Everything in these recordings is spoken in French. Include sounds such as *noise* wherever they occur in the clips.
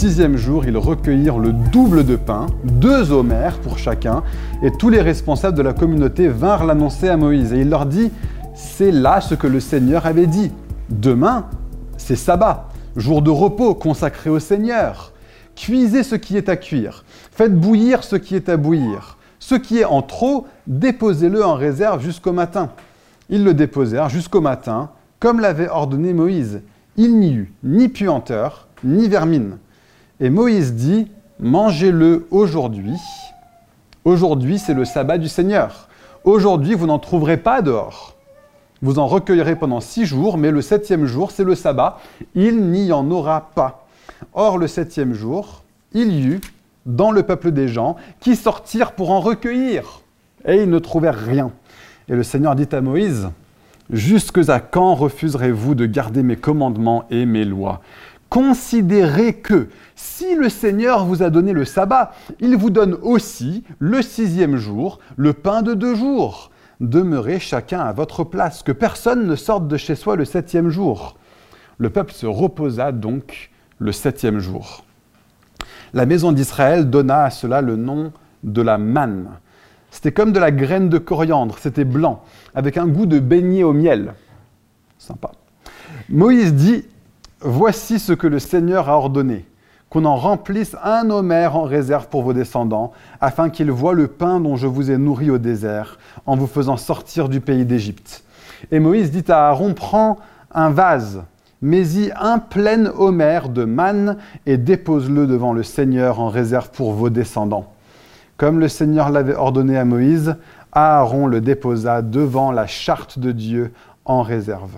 sixième jour, ils recueillirent le double de pain, deux homères pour chacun, et tous les responsables de la communauté vinrent l'annoncer à Moïse. Et il leur dit, c'est là ce que le Seigneur avait dit. Demain, c'est sabbat, jour de repos consacré au Seigneur. Cuisez ce qui est à cuire, faites bouillir ce qui est à bouillir. Ce qui est en trop, déposez-le en réserve jusqu'au matin. Ils le déposèrent jusqu'au matin, comme l'avait ordonné Moïse. Il n'y eut ni puanteur, ni vermine. Et Moïse dit, mangez-le aujourd'hui. Aujourd'hui, c'est le sabbat du Seigneur. Aujourd'hui, vous n'en trouverez pas dehors. Vous en recueillerez pendant six jours, mais le septième jour, c'est le sabbat. Il n'y en aura pas. Or, le septième jour, il y eut dans le peuple des gens qui sortirent pour en recueillir. Et ils ne trouvèrent rien. Et le Seigneur dit à Moïse, Jusque à quand refuserez-vous de garder mes commandements et mes lois? Considérez que si le Seigneur vous a donné le sabbat, il vous donne aussi le sixième jour, le pain de deux jours. Demeurez chacun à votre place, que personne ne sorte de chez soi le septième jour. Le peuple se reposa donc le septième jour. La maison d'Israël donna à cela le nom de la manne. C'était comme de la graine de coriandre, c'était blanc, avec un goût de beignet au miel. Sympa. Moïse dit Voici ce que le Seigneur a ordonné qu'on en remplisse un homère en réserve pour vos descendants, afin qu'ils voient le pain dont je vous ai nourri au désert, en vous faisant sortir du pays d'Égypte. Et Moïse dit à Aaron Prends un vase mets-y un plein homère de manne et dépose-le devant le Seigneur en réserve pour vos descendants. Comme le Seigneur l'avait ordonné à Moïse, Aaron le déposa devant la charte de Dieu en réserve.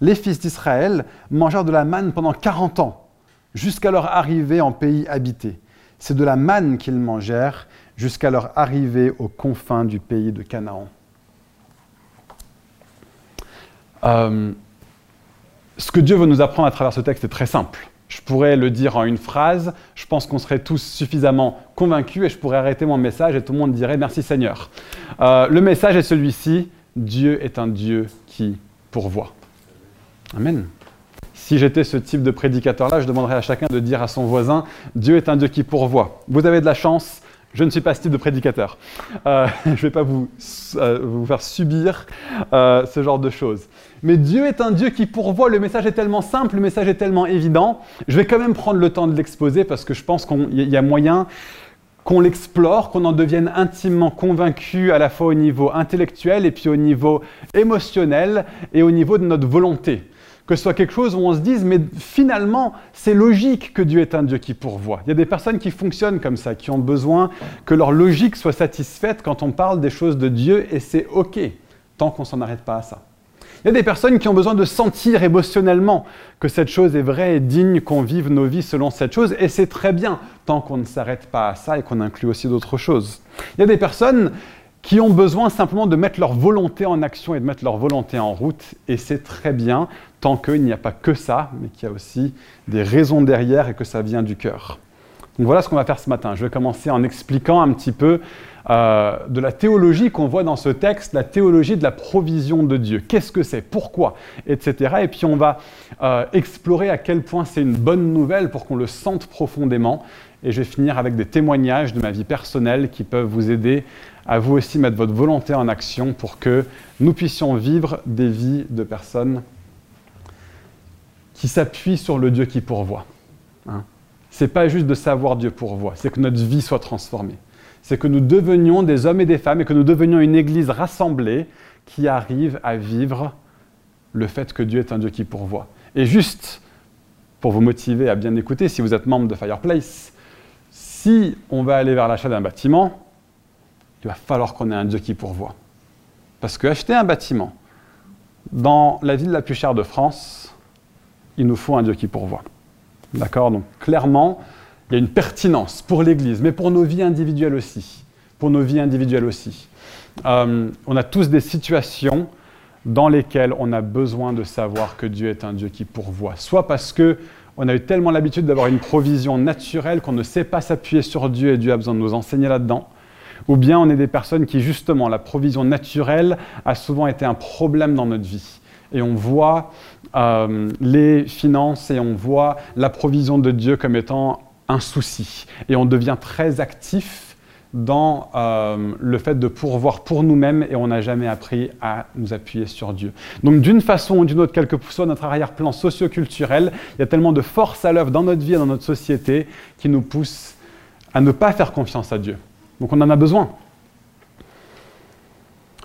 Les fils d'Israël mangèrent de la manne pendant 40 ans, jusqu'à leur arrivée en pays habité. C'est de la manne qu'ils mangèrent jusqu'à leur arrivée aux confins du pays de Canaan. Euh, ce que Dieu veut nous apprendre à travers ce texte est très simple. Je pourrais le dire en une phrase, je pense qu'on serait tous suffisamment convaincus et je pourrais arrêter mon message et tout le monde dirait merci Seigneur. Euh, le message est celui-ci, Dieu est un Dieu qui pourvoit. Amen. Si j'étais ce type de prédicateur-là, je demanderais à chacun de dire à son voisin, Dieu est un Dieu qui pourvoit. Vous avez de la chance, je ne suis pas ce type de prédicateur. Euh, *laughs* je ne vais pas vous, euh, vous faire subir ce genre de choses. Mais Dieu est un Dieu qui pourvoit. Le message est tellement simple, le message est tellement évident. Je vais quand même prendre le temps de l'exposer parce que je pense qu'il y a moyen qu'on l'explore, qu'on en devienne intimement convaincu à la fois au niveau intellectuel et puis au niveau émotionnel et au niveau de notre volonté. Que ce soit quelque chose où on se dise, mais finalement, c'est logique que Dieu est un Dieu qui pourvoit. Il y a des personnes qui fonctionnent comme ça, qui ont besoin que leur logique soit satisfaite quand on parle des choses de Dieu, et c'est OK, tant qu'on s'en arrête pas à ça. Il y a des personnes qui ont besoin de sentir émotionnellement que cette chose est vraie et digne qu'on vive nos vies selon cette chose, et c'est très bien, tant qu'on ne s'arrête pas à ça et qu'on inclut aussi d'autres choses. Il y a des personnes qui ont besoin simplement de mettre leur volonté en action et de mettre leur volonté en route, et c'est très bien, tant qu'il n'y a pas que ça, mais qu'il y a aussi des raisons derrière et que ça vient du cœur. Donc voilà ce qu'on va faire ce matin. Je vais commencer en expliquant un petit peu euh, de la théologie qu'on voit dans ce texte, la théologie de la provision de Dieu. Qu'est-ce que c'est? Pourquoi? Etc. Et puis on va euh, explorer à quel point c'est une bonne nouvelle pour qu'on le sente profondément. Et je vais finir avec des témoignages de ma vie personnelle qui peuvent vous aider à vous aussi mettre votre volonté en action pour que nous puissions vivre des vies de personnes qui s'appuient sur le Dieu qui pourvoit. Hein. Ce n'est pas juste de savoir Dieu pourvoit, c'est que notre vie soit transformée c'est que nous devenions des hommes et des femmes et que nous devenions une Église rassemblée qui arrive à vivre le fait que Dieu est un Dieu qui pourvoit. Et juste pour vous motiver à bien écouter, si vous êtes membre de Fireplace, si on va aller vers l'achat d'un bâtiment, il va falloir qu'on ait un Dieu qui pourvoit. Parce que acheter un bâtiment dans la ville la plus chère de France, il nous faut un Dieu qui pourvoit. D'accord? Donc clairement, il y a une pertinence pour l'Église, mais pour nos vies individuelles aussi. Pour nos vies individuelles aussi. Euh, on a tous des situations dans lesquelles on a besoin de savoir que Dieu est un Dieu qui pourvoit. Soit parce que on a eu tellement l'habitude d'avoir une provision naturelle qu'on ne sait pas s'appuyer sur Dieu et Dieu a besoin de nous enseigner là-dedans. Ou bien on est des personnes qui, justement, la provision naturelle a souvent été un problème dans notre vie. Et on voit euh, les finances et on voit la provision de Dieu comme étant un souci. Et on devient très actif dans euh, le fait de pourvoir pour nous-mêmes et on n'a jamais appris à nous appuyer sur Dieu. Donc d'une façon ou d'une autre, quel que soit notre arrière-plan socioculturel, il y a tellement de force à l'œuvre dans notre vie et dans notre société qui nous pousse à ne pas faire confiance à Dieu. Donc on en a besoin.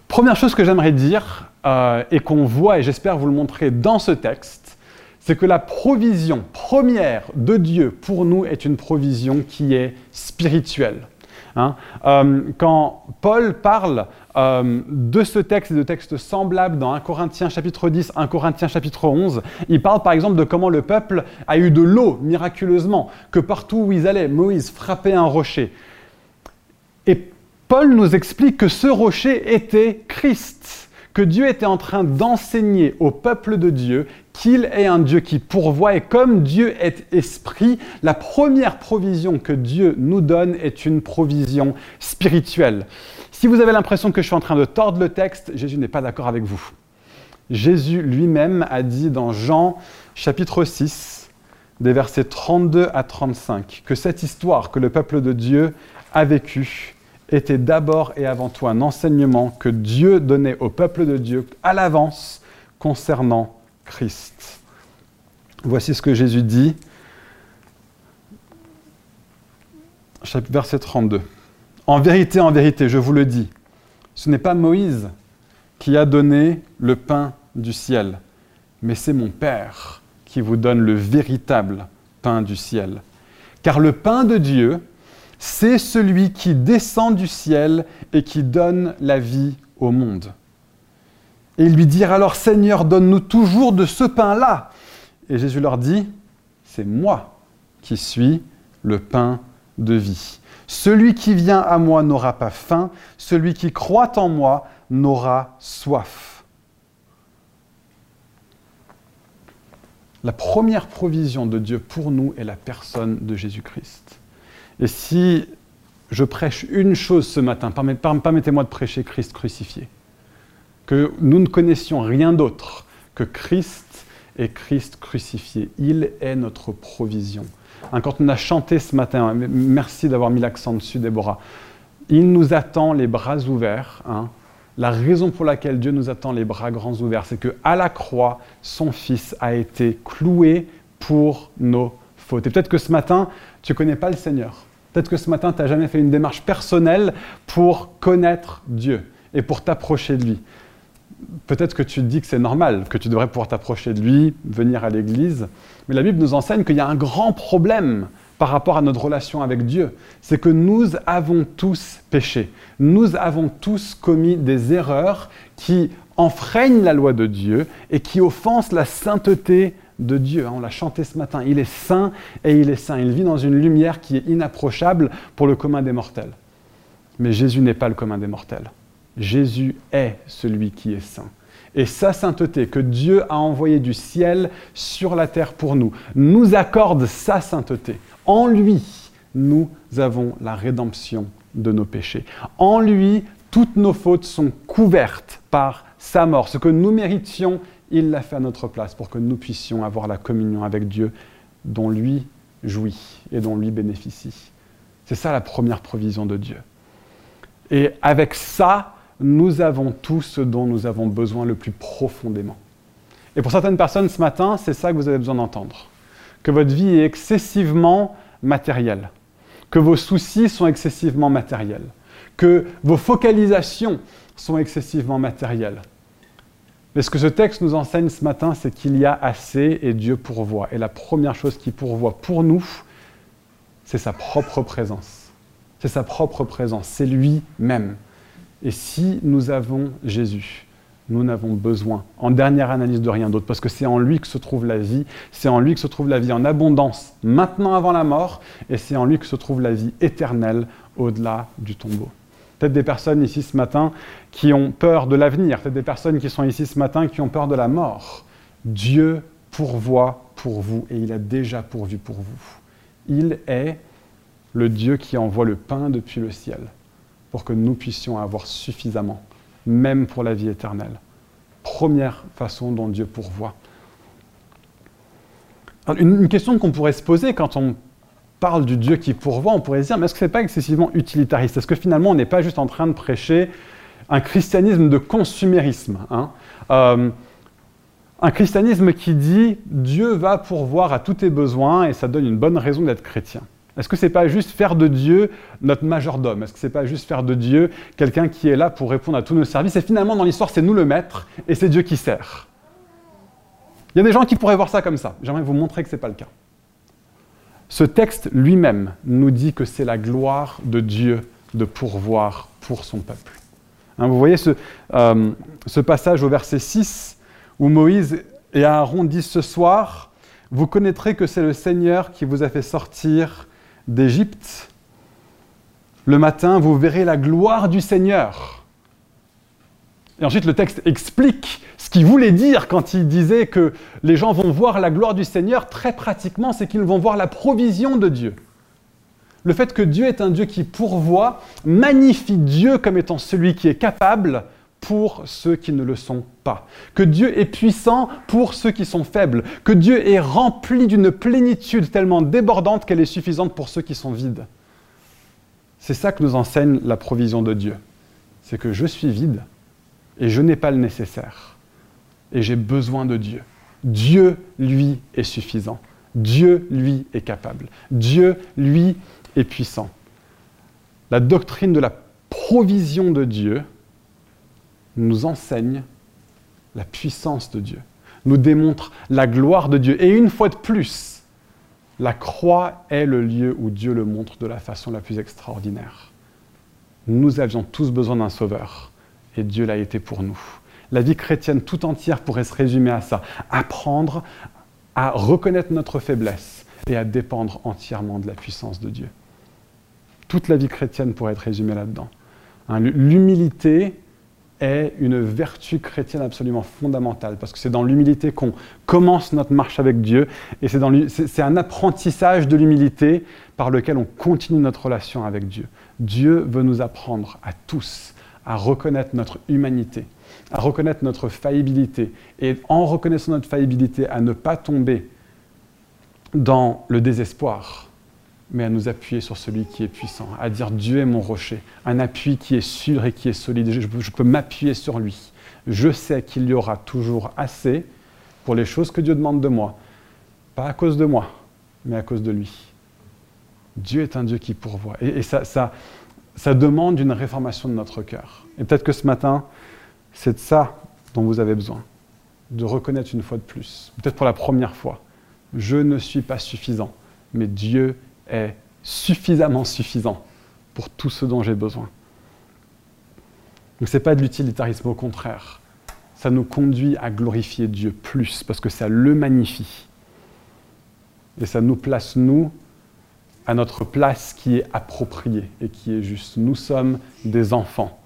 Première chose que j'aimerais dire, euh, et qu'on voit, et j'espère vous le montrer dans ce texte, c'est que la provision première de Dieu pour nous est une provision qui est spirituelle. Hein. Euh, quand Paul parle euh, de ce texte et de textes semblables dans 1 Corinthiens chapitre 10, 1 Corinthiens chapitre 11, il parle par exemple de comment le peuple a eu de l'eau miraculeusement, que partout où ils allaient, Moïse frappait un rocher. Paul nous explique que ce rocher était Christ, que Dieu était en train d'enseigner au peuple de Dieu qu'il est un Dieu qui pourvoit et comme Dieu est esprit, la première provision que Dieu nous donne est une provision spirituelle. Si vous avez l'impression que je suis en train de tordre le texte, Jésus n'est pas d'accord avec vous. Jésus lui-même a dit dans Jean chapitre 6, des versets 32 à 35, que cette histoire que le peuple de Dieu a vécue était d'abord et avant tout un enseignement que Dieu donnait au peuple de Dieu à l'avance concernant Christ. Voici ce que Jésus dit, verset 32. En vérité, en vérité, je vous le dis, ce n'est pas Moïse qui a donné le pain du ciel, mais c'est mon Père qui vous donne le véritable pain du ciel. Car le pain de Dieu, c'est celui qui descend du ciel et qui donne la vie au monde. Et ils lui dirent alors, Seigneur, donne-nous toujours de ce pain-là. Et Jésus leur dit, c'est moi qui suis le pain de vie. Celui qui vient à moi n'aura pas faim, celui qui croit en moi n'aura soif. La première provision de Dieu pour nous est la personne de Jésus-Christ. Et si je prêche une chose ce matin, permettez-moi de prêcher Christ crucifié que nous ne connaissions rien d'autre que Christ et Christ crucifié. Il est notre provision. Hein, quand on a chanté ce matin, hein, merci d'avoir mis l'accent dessus, Déborah, il nous attend les bras ouverts. Hein. La raison pour laquelle Dieu nous attend les bras grands ouverts, c'est que à la croix, son Fils a été cloué pour nos Et peut-être que ce matin, tu ne connais pas le Seigneur. Peut-être que ce matin, tu n'as jamais fait une démarche personnelle pour connaître Dieu et pour t'approcher de lui peut-être que tu te dis que c'est normal, que tu devrais pouvoir t'approcher de lui, venir à l'église, mais la Bible nous enseigne qu'il y a un grand problème par rapport à notre relation avec Dieu. C'est que nous avons tous péché. Nous avons tous commis des erreurs qui enfreignent la loi de Dieu et qui offensent la sainteté de Dieu. On l'a chanté ce matin. Il est saint et il est saint. Il vit dans une lumière qui est inapprochable pour le commun des mortels. Mais Jésus n'est pas le commun des mortels. Jésus est celui qui est saint. Et sa sainteté que Dieu a envoyée du ciel sur la terre pour nous nous accorde sa sainteté. En lui, nous avons la rédemption de nos péchés. En lui, toutes nos fautes sont couvertes par sa mort. Ce que nous méritions, il l'a fait à notre place pour que nous puissions avoir la communion avec Dieu dont lui jouit et dont lui bénéficie. C'est ça la première provision de Dieu. Et avec ça, nous avons tout ce dont nous avons besoin le plus profondément. Et pour certaines personnes ce matin, c'est ça que vous avez besoin d'entendre. Que votre vie est excessivement matérielle, que vos soucis sont excessivement matériels, que vos focalisations sont excessivement matérielles. Mais ce que ce texte nous enseigne ce matin, c'est qu'il y a assez et Dieu pourvoit. Et la première chose qui pourvoit pour nous, c'est sa propre présence. C'est sa propre présence, c'est lui-même. Et si nous avons Jésus, nous n'avons besoin, en dernière analyse, de rien d'autre, parce que c'est en lui que se trouve la vie, c'est en lui que se trouve la vie en abondance, maintenant avant la mort, et c'est en lui que se trouve la vie éternelle au-delà du tombeau. Peut-être des personnes ici ce matin qui ont peur de l'avenir, peut-être des personnes qui sont ici ce matin qui ont peur de la mort. Dieu pourvoit pour vous, et il a déjà pourvu pour vous. Il est le Dieu qui envoie le pain depuis le ciel pour que nous puissions avoir suffisamment, même pour la vie éternelle. Première façon dont Dieu pourvoit. une, question qu'on pourrait se poser quand on parle du Dieu qui pourvoit, on pourrait se dire, mais est-ce que ce n'est pas excessivement utilitariste? Est-ce que finalement on n'est pas juste en train de prêcher un christianisme de consumérisme hein? Euh, Un christianisme qui dit Dieu va pourvoir à tous tes besoins et ça donne une bonne raison d'être chrétien. Est-ce que ce n'est pas juste faire de Dieu notre majordome? Est-ce que ce n'est pas juste faire de Dieu quelqu'un qui est là pour répondre à tous nos services? Et finalement, dans l'histoire, c'est nous le maître et c'est Dieu qui sert. Il y a des gens qui pourraient voir ça comme ça. J'aimerais vous montrer que ce n'est pas le cas. Ce texte lui-même nous dit que c'est la gloire de Dieu de pourvoir pour son peuple. Hein, vous voyez euh, ce, passage au verset 6 où Moïse et Aaron disent ce soir, vous connaîtrez que c'est le Seigneur qui vous a fait sortir d'Égypte. Le matin, vous verrez la gloire du Seigneur. Et ensuite, le texte explique ce qu'il voulait dire quand il disait que les gens vont voir la gloire du Seigneur. Très pratiquement, c'est qu'ils vont voir la provision de Dieu. Le fait que Dieu est un Dieu qui pourvoit magnifie Dieu comme étant celui qui est capable pour ceux qui ne le sont pas. Que Dieu est puissant pour ceux qui sont faibles. Que Dieu est rempli d'une plénitude tellement débordante qu'elle est suffisante pour ceux qui sont vides. C'est ça que nous enseigne la provision de Dieu. C'est que je suis vide et je n'ai pas le nécessaire. Et j'ai besoin de Dieu. Dieu, lui, est suffisant. Dieu, lui, est capable. Dieu, lui, et puissant. La doctrine de la provision de Dieu nous enseigne la puissance de Dieu, nous démontre la gloire de Dieu. Et une fois de plus, la croix est le lieu où Dieu le montre de la façon la plus extraordinaire. Nous avions tous besoin d'un sauveur, et Dieu l'a été pour nous. La vie chrétienne tout entière pourrait se résumer à ça, apprendre à reconnaître notre faiblesse et à dépendre entièrement de la puissance de Dieu. Toute la vie chrétienne pourrait être résumée là-dedans. Hein, l'humilité est une vertu chrétienne absolument fondamentale, parce que c'est dans l'humilité qu'on commence notre marche avec Dieu, et c'est un apprentissage de l'humilité par lequel on continue notre relation avec Dieu. Dieu veut nous apprendre à tous à reconnaître notre humanité, à reconnaître notre faillibilité, et en reconnaissant notre faillibilité, à ne pas tomber dans le désespoir, mais à nous appuyer sur celui qui est puissant, à dire Dieu est mon rocher, un appui qui est sûr et qui est solide. Je, peux m'appuyer sur lui. Je sais qu'il y aura toujours assez pour les choses que Dieu demande de moi. Pas à cause de moi, mais à cause de lui. Dieu est un Dieu qui pourvoit. Et, ça, ça demande une réformation de notre cœur. Et peut-être que ce matin, c'est de ça dont vous avez besoin. De reconnaître une fois de plus, peut-être pour la première fois, je ne suis pas suffisant, mais Dieu est suffisamment suffisant pour tout ce dont j'ai besoin. Donc ce n'est pas de l'utilitarisme, au contraire. Ça nous conduit à glorifier Dieu plus, parce que ça le magnifie. Et ça nous place, nous, à notre place qui est appropriée et qui est juste. Nous sommes des enfants.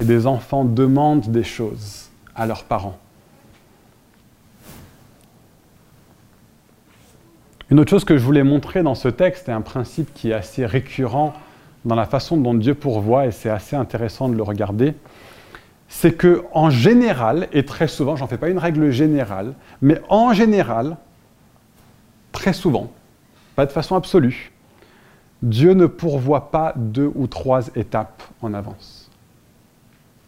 Et des enfants demandent des choses à leurs parents. Une autre chose que je voulais montrer dans ce texte est un principe qui est assez récurrent dans la façon dont Dieu pourvoit, et c'est assez intéressant de le regarder, c'est que en général, et très souvent, j'en fais pas une règle générale, mais en général, très souvent, pas de façon absolue, Dieu ne pourvoit pas deux ou trois étapes en avance.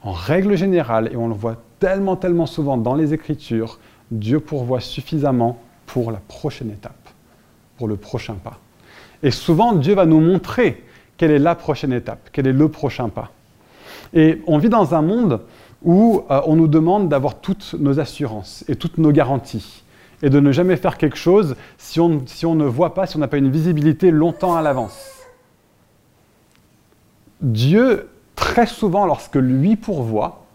En règle générale, et on le voit tellement, tellement souvent dans les Écritures, Dieu pourvoit suffisamment pour la prochaine étape pour le prochain pas. Et souvent, Dieu va nous montrer quelle est la prochaine étape, quel est le prochain pas. Et on vit dans un monde où euh, on nous demande d'avoir toutes nos assurances et toutes nos garanties, et de ne jamais faire quelque chose si on, ne voit pas, si on n'a pas une visibilité longtemps à l'avance. Dieu, très souvent, lorsque lui pourvoit,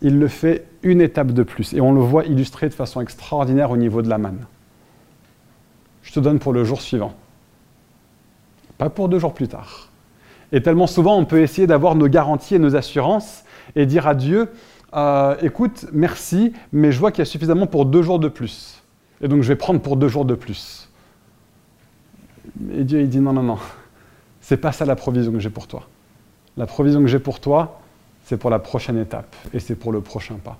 il le fait une étape de plus, et on le voit illustré de façon extraordinaire au niveau de la manne je te donne pour le jour suivant. Pas pour deux jours plus tard. Et tellement souvent, on peut essayer d'avoir nos garanties et nos assurances et dire à Dieu, euh, écoute, merci, mais je vois qu'il y a suffisamment pour deux jours de plus. Et donc je vais prendre pour deux jours de plus. Et Dieu, il dit, non, non, non, c'est pas ça la provision que j'ai pour toi. La provision que j'ai pour toi, c'est pour la prochaine étape et c'est pour le prochain pas.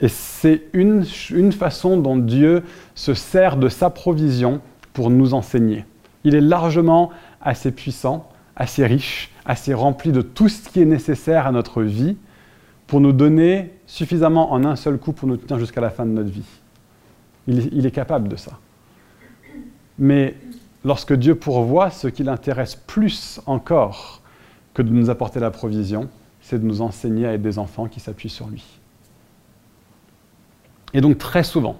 Et c'est une, façon dont Dieu se sert de sa provision pour nous enseigner. Il est largement assez puissant, assez riche, assez rempli de tout ce qui est nécessaire à notre vie pour nous donner suffisamment en un seul coup pour nous tenir jusqu'à la fin de notre vie. Il, est capable de ça. Mais lorsque Dieu pourvoit, ce qui l'intéresse plus encore que de nous apporter la provision, c'est de nous enseigner à être des enfants qui s'appuient sur lui. Et donc très souvent,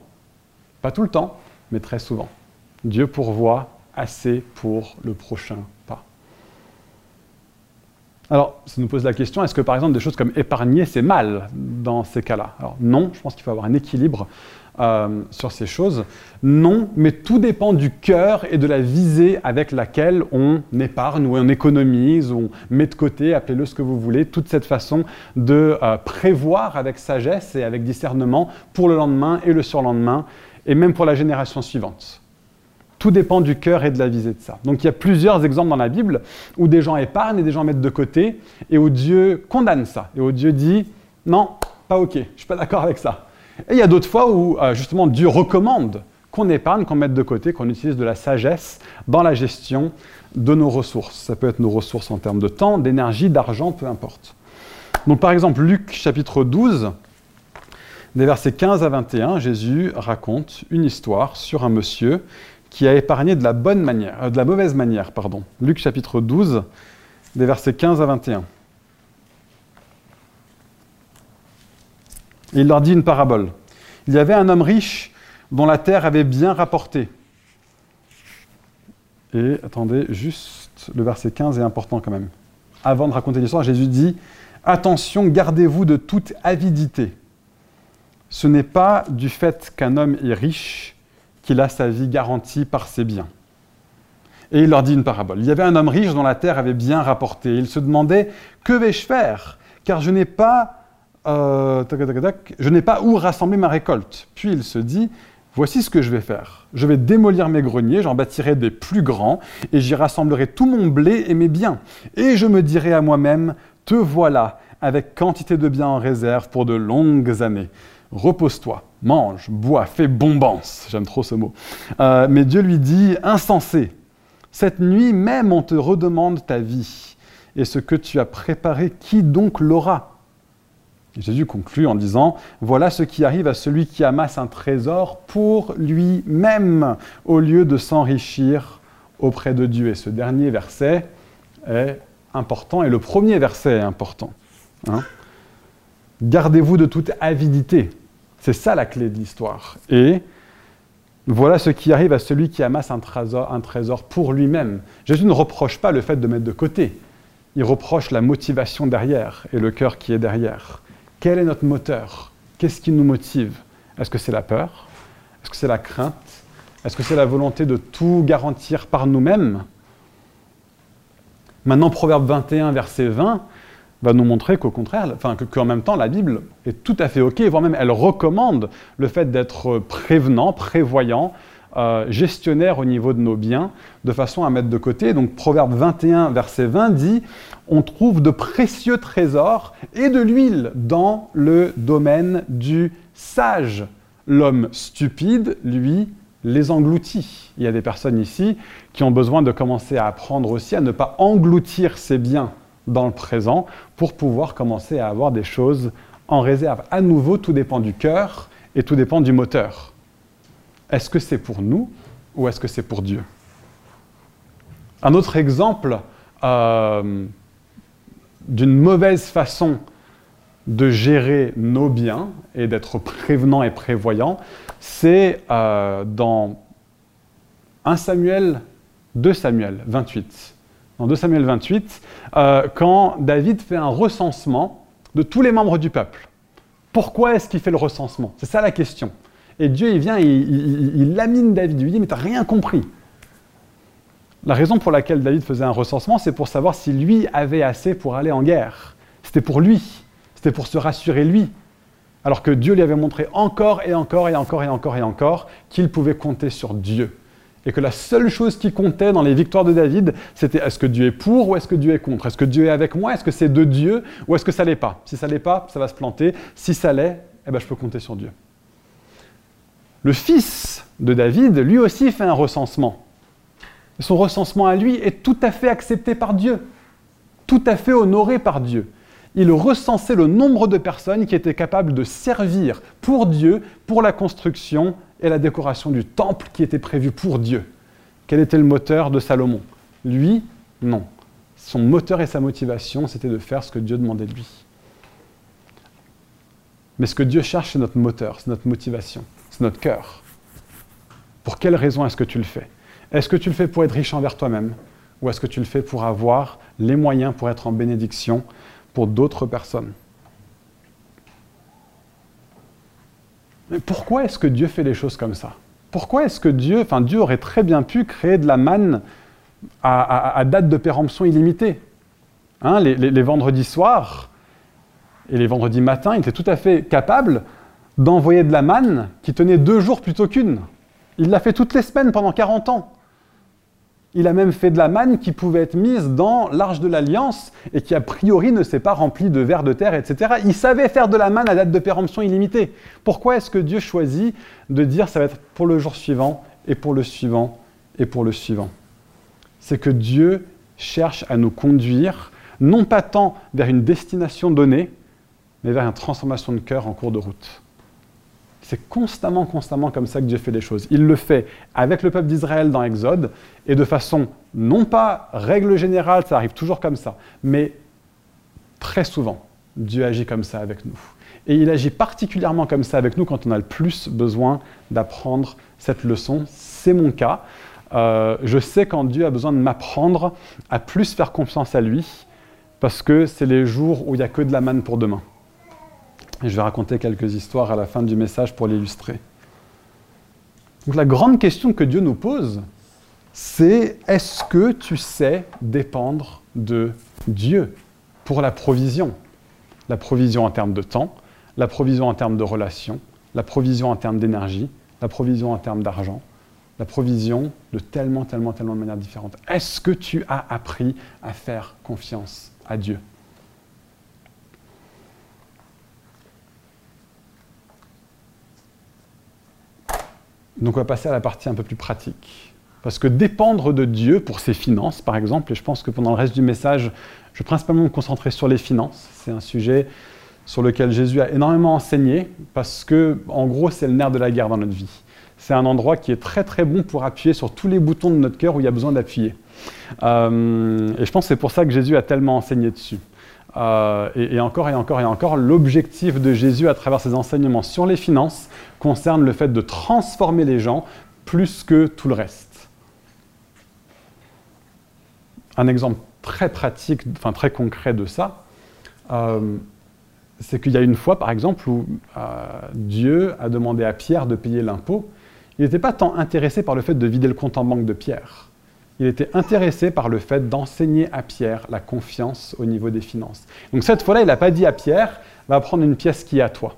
pas tout le temps, mais très souvent, Dieu pourvoit assez pour le prochain. Alors, ça nous pose la question, est-ce que par exemple des choses comme épargner, c'est mal dans ces cas-là? Alors non, je pense qu'il faut avoir un équilibre euh, sur ces choses. Non, mais tout dépend du cœur et de la visée avec laquelle on épargne ou on économise ou on met de côté, appelez-le ce que vous voulez, toute cette façon de euh, prévoir avec sagesse et avec discernement pour le lendemain et le surlendemain et même pour la génération suivante. Tout dépend du cœur et de la visée de ça. Donc il y a plusieurs exemples dans la Bible où des gens épargnent et des gens mettent de côté et où Dieu condamne ça et où Dieu dit non, pas ok, je suis pas d'accord avec ça. Et il y a d'autres fois où euh, justement Dieu recommande qu'on épargne, qu'on mette de côté, qu'on utilise de la sagesse dans la gestion de nos ressources. Ça peut être nos ressources en termes de temps, d'énergie, d'argent, peu importe. Donc par exemple, Luc chapitre 12, des versets 15 à 21, Jésus raconte une histoire sur un monsieur qui a épargné de la bonne manière, euh, de la mauvaise manière, pardon. Luc chapitre 12, des versets 15 à 21. il leur dit une parabole. Il y avait un homme riche dont la terre avait bien rapporté. Et attendez, juste le verset 15 est important quand même. Avant de raconter l'histoire, Jésus dit Attention, gardez-vous de toute avidité. Ce n'est pas du fait qu'un homme est riche qu'il a sa vie garantie par ses biens. Et il leur dit une parabole. Il y avait un homme riche dont la terre avait bien rapporté. Il se demandait Que vais-je faire? Car je n'ai pas euh, je n'ai pas où rassembler ma récolte. Puis il se dit, voici ce que je vais faire. Je vais démolir mes greniers, j'en bâtirai des plus grands, et j'y rassemblerai tout mon blé et mes biens. Et je me dirai à moi-même, te voilà, avec quantité de biens en réserve pour de longues années. Repose-toi, mange, bois, fais bombance. J'aime trop ce mot. Euh, mais Dieu lui dit, insensé, cette nuit même on te redemande ta vie. Et ce que tu as préparé, qui donc l'aura? Jésus conclut en disant, voilà ce qui arrive à celui qui amasse un trésor pour lui-même, au lieu de s'enrichir auprès de Dieu. Et ce dernier verset est important, et le premier verset est important. Hein. Gardez-vous de toute avidité. C'est ça la clé de l'histoire. Et voilà ce qui arrive à celui qui amasse un trésor, pour lui-même. Jésus ne reproche pas le fait de mettre de côté. Il reproche la motivation derrière et le cœur qui est derrière. Quel est notre moteur? Qu'est-ce qui nous motive? Est-ce que c'est la peur? Est-ce que c'est la crainte? Est-ce que c'est la volonté de tout garantir par nous-mêmes? Maintenant, Proverbe 21, verset 20, va nous montrer qu'au contraire, enfin, qu'en même temps, la Bible est tout à fait OK, voire même elle recommande le fait d'être prévenant, prévoyant, euh, gestionnaire au niveau de nos biens, de façon à mettre de côté. Donc Proverbe 21, verset 20 dit, on trouve de précieux trésors et de l'huile dans le domaine du sage. L'homme stupide, lui, les engloutit. Il y a des personnes ici qui ont besoin de commencer à apprendre aussi à ne pas engloutir ses biens dans le présent pour pouvoir commencer à avoir des choses en réserve. À nouveau, tout dépend du cœur et tout dépend du moteur. Est-ce que c'est pour nous ou est-ce que c'est pour Dieu? Un autre exemple euh, d'une mauvaise façon de gérer nos biens et d'être prévenant et prévoyant, c'est euh, dans 1 Samuel, 2 Samuel 28. Dans 2 Samuel 28, euh, quand David fait un recensement de tous les membres du peuple. Pourquoi est-ce qu'il fait le recensement? C'est ça la question. Et Dieu, il vient, il, il, lamine David, il lui dit, mais tu n'as rien compris. La raison pour laquelle David faisait un recensement, c'est pour savoir si lui avait assez pour aller en guerre. C'était pour lui, c'était pour se rassurer lui. Alors que Dieu lui avait montré encore et encore et encore et encore et encore qu'il pouvait compter sur Dieu. Et que la seule chose qui comptait dans les victoires de David, c'était est-ce que Dieu est pour ou est-ce que Dieu est contre? Est-ce que Dieu est avec moi? Est-ce que c'est de Dieu ou est-ce que ça l'est pas? Si ça l'est pas, ça va se planter. Si ça l'est, eh ben, je peux compter sur Dieu. Le fils de David, lui aussi, fait un recensement. son recensement à lui est tout à fait accepté par Dieu, tout à fait honoré par Dieu. Il recensait le nombre de personnes qui étaient capables de servir pour Dieu, pour la construction et la décoration du temple qui était prévu pour Dieu. Quel était le moteur de Salomon? Lui, non. Son moteur et sa motivation, c'était de faire ce que Dieu demandait de lui. Mais ce que Dieu cherche, c'est notre moteur, c'est notre motivation, c'est notre cœur. Pour quelle raison est-ce que tu le fais? Est-ce que tu le fais pour être riche envers toi-même? Ou est-ce que tu le fais pour avoir les moyens pour être en bénédiction? Pour d'autres personnes Mais pourquoi est-ce que Dieu fait les choses comme ça? Pourquoi est-ce que Dieu, enfin Dieu aurait très bien pu créer de la manne à, date de péremption illimitée? Hein, les vendredis soirs, et les vendredis matins, il était tout à fait capable d'envoyer de la manne qui tenait deux jours plutôt qu'une. Il l'a fait toutes les semaines pendant 40 ans. Il a même fait de la manne qui pouvait être mise dans l'arche de l'Alliance et qui a priori ne s'est pas remplie de vers de terre, etc. Il savait faire de la manne à date de péremption illimitée. Pourquoi est-ce que Dieu choisit de dire ça va être pour le jour suivant et pour le suivant et pour le suivant? C'est que Dieu cherche à nous conduire non pas tant vers une destination donnée, mais vers une transformation de cœur en cours de route. C'est constamment, constamment comme ça que Dieu fait les choses. Il le fait avec le peuple d'Israël dans Exode, et de façon, non pas règle générale, ça arrive toujours comme ça, mais très souvent, Dieu agit comme ça avec nous. Et il agit particulièrement comme ça avec nous quand on a le plus besoin d'apprendre cette leçon. C'est mon cas. Euh, je sais quand Dieu a besoin de m'apprendre à plus faire confiance à lui, parce que c'est les jours où il n'y a que de la manne pour demain. Et je vais raconter quelques histoires à la fin du message pour l'illustrer. Donc la grande question que Dieu nous pose, c'est est-ce que tu sais dépendre de Dieu pour la provision? La provision en termes de temps, la provision en termes de relations, la provision en termes d'énergie, la provision en termes d'argent, la provision de tellement, tellement, tellement de manières différentes. Est-ce que tu as appris à faire confiance à Dieu? Donc on va passer à la partie un peu plus pratique. Parce que dépendre de Dieu pour ses finances, par exemple, et je pense que pendant le reste du message, je vais principalement me concentrer sur les finances. C'est un sujet sur lequel Jésus a énormément enseigné, parce que, en gros, c'est le nerf de la guerre dans notre vie. C'est un endroit qui est très très bon pour appuyer sur tous les boutons de notre cœur où il y a besoin d'appuyer. Euh, et je pense que c'est pour ça que Jésus a tellement enseigné dessus. Euh, et, encore et encore et encore, l'objectif de Jésus à travers ses enseignements sur les finances concerne le fait de transformer les gens plus que tout le reste. Un exemple très pratique, très concret de ça, euh, c'est qu'il y a une fois, par exemple, où euh, Dieu a demandé à Pierre de payer l'impôt. Il n'était pas tant intéressé par le fait de vider le compte en banque de Pierre il était intéressé par le fait d'enseigner à Pierre la confiance au niveau des finances. Donc cette fois-là, il n'a pas dit à Pierre, va prendre une pièce qui est à toi.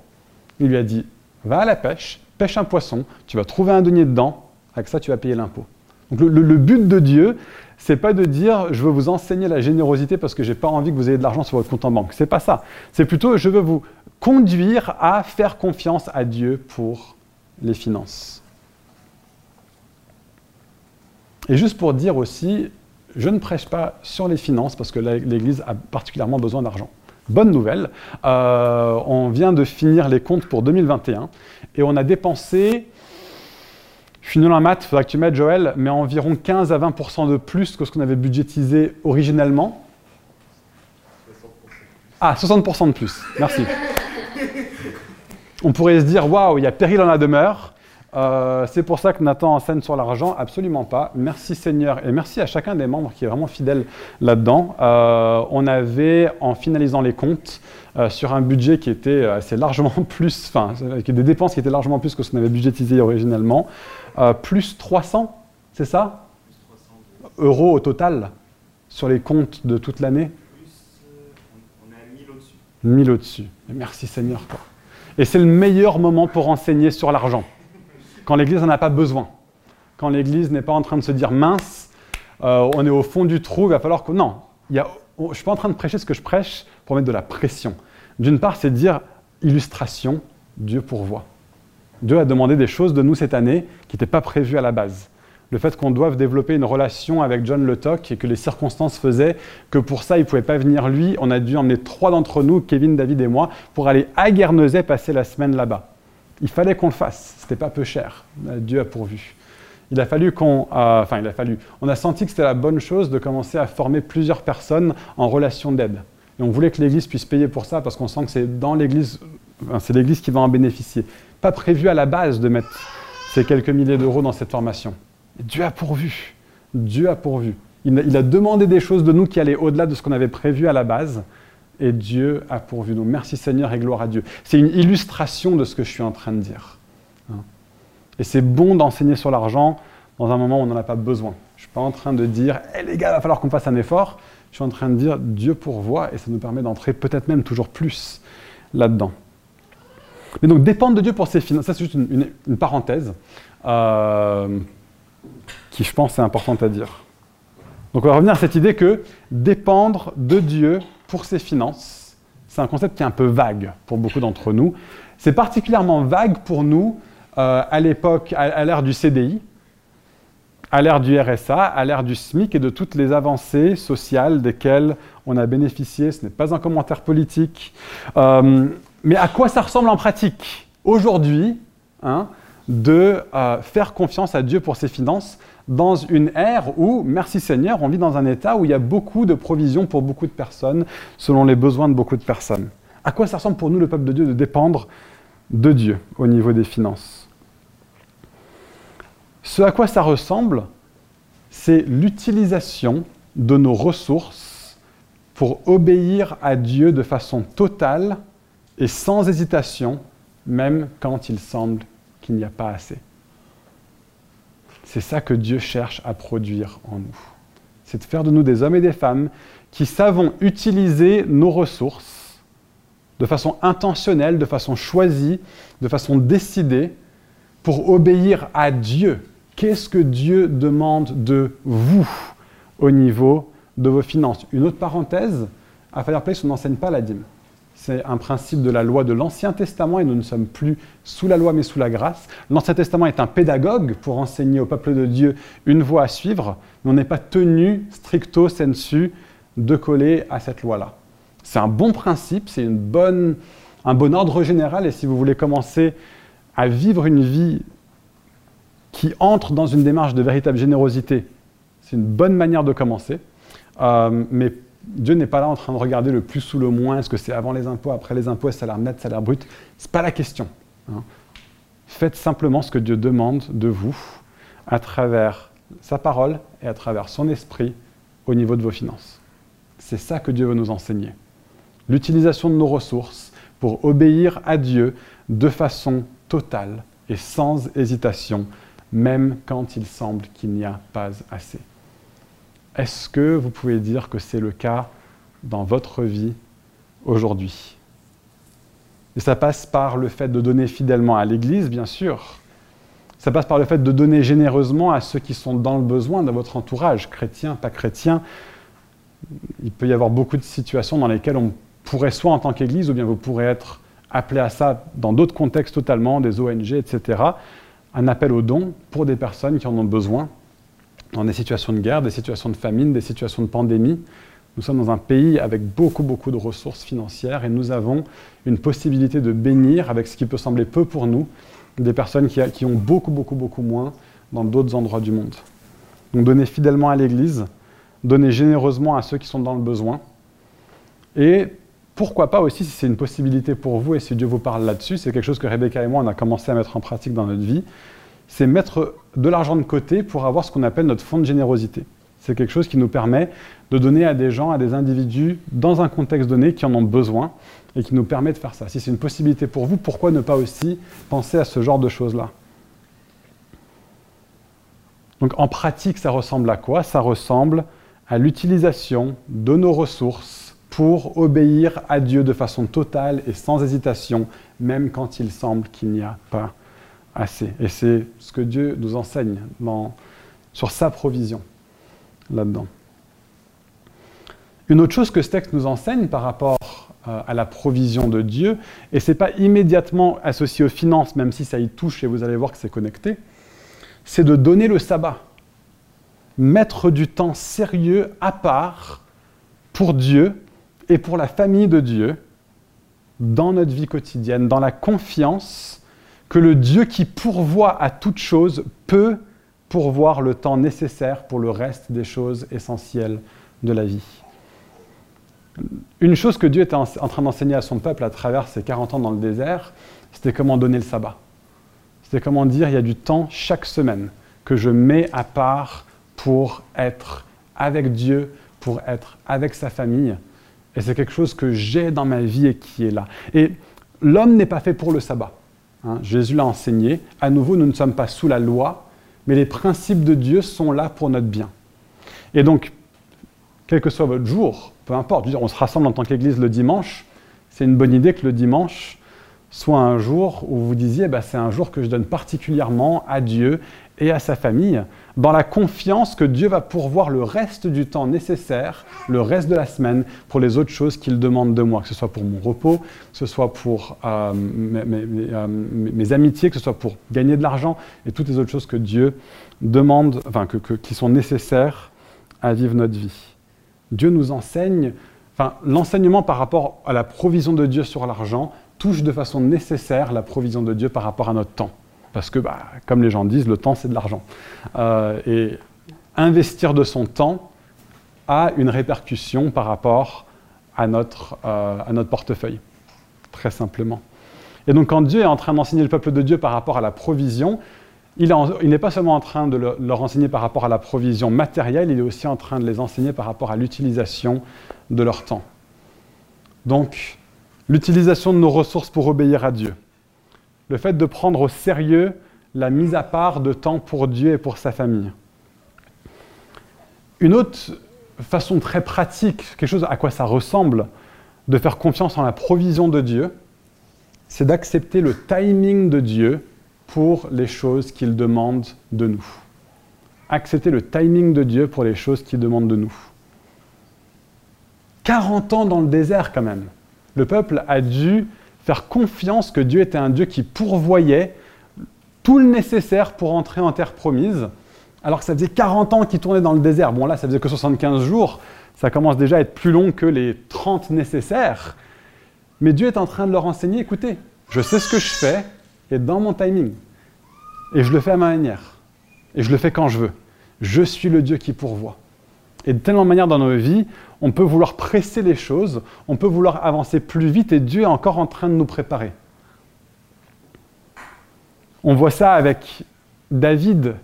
Il lui a dit, va à la pêche, pêche un poisson, tu vas trouver un denier dedans, avec ça tu vas payer l'impôt. Donc le, but de Dieu, c'est pas de dire je veux vous enseigner la générosité parce que j'ai pas envie que vous ayez de l'argent sur votre compte en banque. C'est pas ça. C'est plutôt je veux vous conduire à faire confiance à Dieu pour les finances. Et juste pour dire aussi, je ne prêche pas sur les finances parce que l'Église a particulièrement besoin d'argent. Bonne nouvelle, euh, on vient de finir les comptes pour 2021 et on a dépensé, je suis nul en maths, il faudra que tu m'aides Joël, mais environ 15 à 20% de plus que ce qu'on avait budgétisé originellement. Ah, 60% de plus, merci. On pourrait se dire, waouh, il y a péril en la demeure. Euh, c'est pour ça que Nathan enseigne sur l'argent, absolument pas. Merci Seigneur et merci à chacun des membres qui est vraiment fidèle là-dedans. Euh, on avait, en finalisant les comptes, euh, sur un budget qui était assez largement *laughs* plus, enfin, des dépenses qui étaient largement plus que ce qu'on avait budgétisé originellement, plus 300, c'est ça? Euros au total sur les comptes de toute l'année? On a 1000 au-dessus. 1000 au-dessus. Merci Seigneur. Et c'est le meilleur moment pour enseigner sur l'argent quand l'Église n'en a pas besoin. Quand l'Église n'est pas en train de se dire mince, euh, on est au fond du trou, il va falloir que... Non, je ne suis pas en train de prêcher ce que je prêche pour mettre de la pression. D'une part, c'est dire illustration, Dieu pourvoit. Dieu a demandé des choses de nous cette année qui n'étaient pas prévues à la base. Le fait qu'on doive développer une relation avec John Le Toc et que les circonstances faisaient que pour ça, il ne pouvait pas venir lui. On a dû emmener trois d'entre nous, Kevin, David et moi, pour aller à Guernesey passer la semaine là-bas. Il fallait qu'on le fasse. C'était pas peu cher. Dieu a pourvu. Il a fallu qu'on, euh, il a fallu. On a senti que c'était la bonne chose de commencer à former plusieurs personnes en relation d'aide. Et on voulait que l'Église puisse payer pour ça parce qu'on sent que c'est dans l'Église, c'est l'Église qui va en bénéficier. Pas prévu à la base de mettre ces quelques milliers d'euros dans cette formation. Dieu a pourvu. Dieu a pourvu. Il a, demandé des choses de nous qui allaient au-delà de ce qu'on avait prévu à la base. Et Dieu a pourvu nous. Merci Seigneur et gloire à Dieu. C'est une illustration de ce que je suis en train de dire. Hein. Et c'est bon d'enseigner sur l'argent dans un moment où on n'en a pas besoin. Je ne suis pas en train de dire, hé les gars, il va falloir qu'on fasse un effort. Je suis en train de dire, Dieu pourvoit et ça nous permet d'entrer peut-être même toujours plus là-dedans. Mais donc dépendre de Dieu pour ses finances, ça c'est juste une, parenthèse. Euh, qui, je pense, est importante à dire. Donc on va revenir à cette idée que dépendre de Dieu pour ses finances, c'est un concept qui est un peu vague pour beaucoup d'entre nous. C'est particulièrement vague pour nous euh, à l'époque, à, l'ère du CDI, à l'ère du RSA, à l'ère du SMIC et de toutes les avancées sociales desquelles on a bénéficié. Ce n'est pas un commentaire politique. Euh, mais à quoi ça ressemble en pratique Aujourd'hui, hein, de euh, faire confiance à Dieu pour ses finances? Dans une ère où, merci Seigneur, on vit dans un état où il y a beaucoup de provisions pour beaucoup de personnes, selon les besoins de beaucoup de personnes. À quoi ça ressemble pour nous, le peuple de Dieu, de dépendre de Dieu au niveau des finances? Ce à quoi ça ressemble, c'est l'utilisation de nos ressources pour obéir à Dieu de façon totale et sans hésitation, même quand il semble qu'il n'y a pas assez. C'est ça que Dieu cherche à produire en nous. C'est de faire de nous des hommes et des femmes qui savons utiliser nos ressources de façon intentionnelle, de façon choisie, de façon décidée, pour obéir à Dieu. Qu'est-ce que Dieu demande de vous au niveau de vos finances? Une autre parenthèse, à Fireplace, on n'enseigne pas la dîme. C'est un principe de la loi de l'Ancien Testament et nous ne sommes plus sous la loi mais sous la grâce. L'Ancien Testament est un pédagogue pour enseigner au peuple de Dieu une voie à suivre, mais on n'est pas tenu stricto sensu de coller à cette loi-là. C'est un bon principe, c'est un bon ordre général et si vous voulez commencer à vivre une vie qui entre dans une démarche de véritable générosité, c'est une bonne manière de commencer. Euh, mais Dieu n'est pas là en train de regarder le plus ou le moins, est-ce que c'est avant les impôts, après les impôts, salaire net, salaire brut? Ce n'est pas la question. Hein. Faites simplement ce que Dieu demande de vous à travers sa parole et à travers son esprit au niveau de vos finances. C'est ça que Dieu veut nous enseigner. L'utilisation de nos ressources pour obéir à Dieu de façon totale et sans hésitation, même quand il semble qu'il n'y a pas assez. Est-ce que vous pouvez dire que c'est le cas dans votre vie aujourd'hui? Et ça passe par le fait de donner fidèlement à l'Église, bien sûr. Ça passe par le fait de donner généreusement à ceux qui sont dans le besoin dans votre entourage, chrétien, pas chrétien. Il peut y avoir beaucoup de situations dans lesquelles on pourrait, soit en tant qu'Église, ou bien vous pourrez être appelé à ça dans d'autres contextes totalement, des ONG, etc., un appel aux dons pour des personnes qui en ont besoin dans des situations de guerre, des situations de famine, des situations de pandémie. Nous sommes dans un pays avec beaucoup, beaucoup de ressources financières et nous avons une possibilité de bénir, avec ce qui peut sembler peu pour nous, des personnes qui, ont beaucoup, beaucoup, beaucoup moins dans d'autres endroits du monde. Donc donner fidèlement à l'Église, donner généreusement à ceux qui sont dans le besoin. Et pourquoi pas aussi, si c'est une possibilité pour vous et si Dieu vous parle là-dessus, c'est quelque chose que Rebecca et moi, on a commencé à mettre en pratique dans notre vie, c'est mettre de l'argent de côté pour avoir ce qu'on appelle notre fonds de générosité. C'est quelque chose qui nous permet de donner à des gens, à des individus, dans un contexte donné, qui en ont besoin, et qui nous permet de faire ça. Si c'est une possibilité pour vous, pourquoi ne pas aussi penser à ce genre de choses-là? Donc en pratique, ça ressemble à quoi? Ça ressemble à l'utilisation de nos ressources pour obéir à Dieu de façon totale et sans hésitation, même quand il semble qu'il n'y a pas assez. Et c'est ce que Dieu nous enseigne sur sa provision là-dedans. Une autre chose que ce texte nous enseigne par rapport euh, à la provision de Dieu, et ce n'est pas immédiatement associé aux finances, même si ça y touche et vous allez voir que c'est connecté, c'est de donner le sabbat. mettre du temps sérieux à part pour Dieu et pour la famille de Dieu dans notre vie quotidienne, dans la confiance que le Dieu qui pourvoit à toute chose peut pourvoir le temps nécessaire pour le reste des choses essentielles de la vie. Une chose que Dieu était en train d'enseigner à son peuple à travers ses 40 ans dans le désert, c'était comment donner le sabbat. C'était comment dire il y a du temps chaque semaine que je mets à part pour être avec Dieu, pour être avec sa famille. Et c'est quelque chose que j'ai dans ma vie et qui est là. Et l'homme n'est pas fait pour le sabbat. Hein. Jésus l'a enseigné. À nouveau, nous ne sommes pas sous la loi, mais les principes de Dieu sont là pour notre bien. Et donc, quel que soit votre jour, peu importe, on se rassemble en tant qu'Église le dimanche, c'est une bonne idée que le dimanche soit un jour où vous disiez, bah, c'est un jour que je donne particulièrement à Dieu et à sa famille, dans la confiance que Dieu va pourvoir le reste du temps nécessaire, le reste de la semaine, pour les autres choses qu'il demande de moi, que ce soit pour mon repos, que ce soit pour euh, euh, mes, amitiés, que ce soit pour gagner de l'argent, et toutes les autres choses que Dieu demande, enfin, qui sont nécessaires à vivre notre vie. Dieu nous enseigne, enfin, l'enseignement par rapport à la provision de Dieu sur l'argent touche de façon nécessaire la provision de Dieu par rapport à notre temps. Parce que, bah, comme les gens disent, le temps, c'est de l'argent. Euh, et investir de son temps a une répercussion par rapport à notre, euh, à notre portefeuille, très simplement. Et donc, quand Dieu est en train d'enseigner le peuple de Dieu par rapport à la provision, il, il n'est pas seulement en train de leur enseigner par rapport à la provision matérielle, il est aussi en train de les enseigner par rapport à l'utilisation de leur temps. Donc, l'utilisation de nos ressources pour obéir à Dieu le fait de prendre au sérieux la mise à part de temps pour Dieu et pour sa famille. Une autre façon très pratique, quelque chose à quoi ça ressemble, de faire confiance en la provision de Dieu, c'est d'accepter le timing de Dieu pour les choses qu'il demande de nous. Accepter le timing de Dieu pour les choses qu'il demande de nous. 40 ans dans le désert quand même. Le peuple a dû faire confiance que Dieu était un Dieu qui pourvoyait tout le nécessaire pour entrer en terre promise, alors que ça faisait 40 ans qu'il tournait dans le désert. Bon là, ça faisait que 75 jours, ça commence déjà à être plus long que les 30 nécessaires. Mais Dieu est en train de leur enseigner, écoutez, je sais ce que je fais, et dans mon timing. Et je le fais à ma manière. Et je le fais quand je veux. Je suis le Dieu qui pourvoit. Et de telle manière dans nos vies, on peut vouloir presser les choses, on peut vouloir avancer plus vite et Dieu est encore en train de nous préparer. On voit ça avec David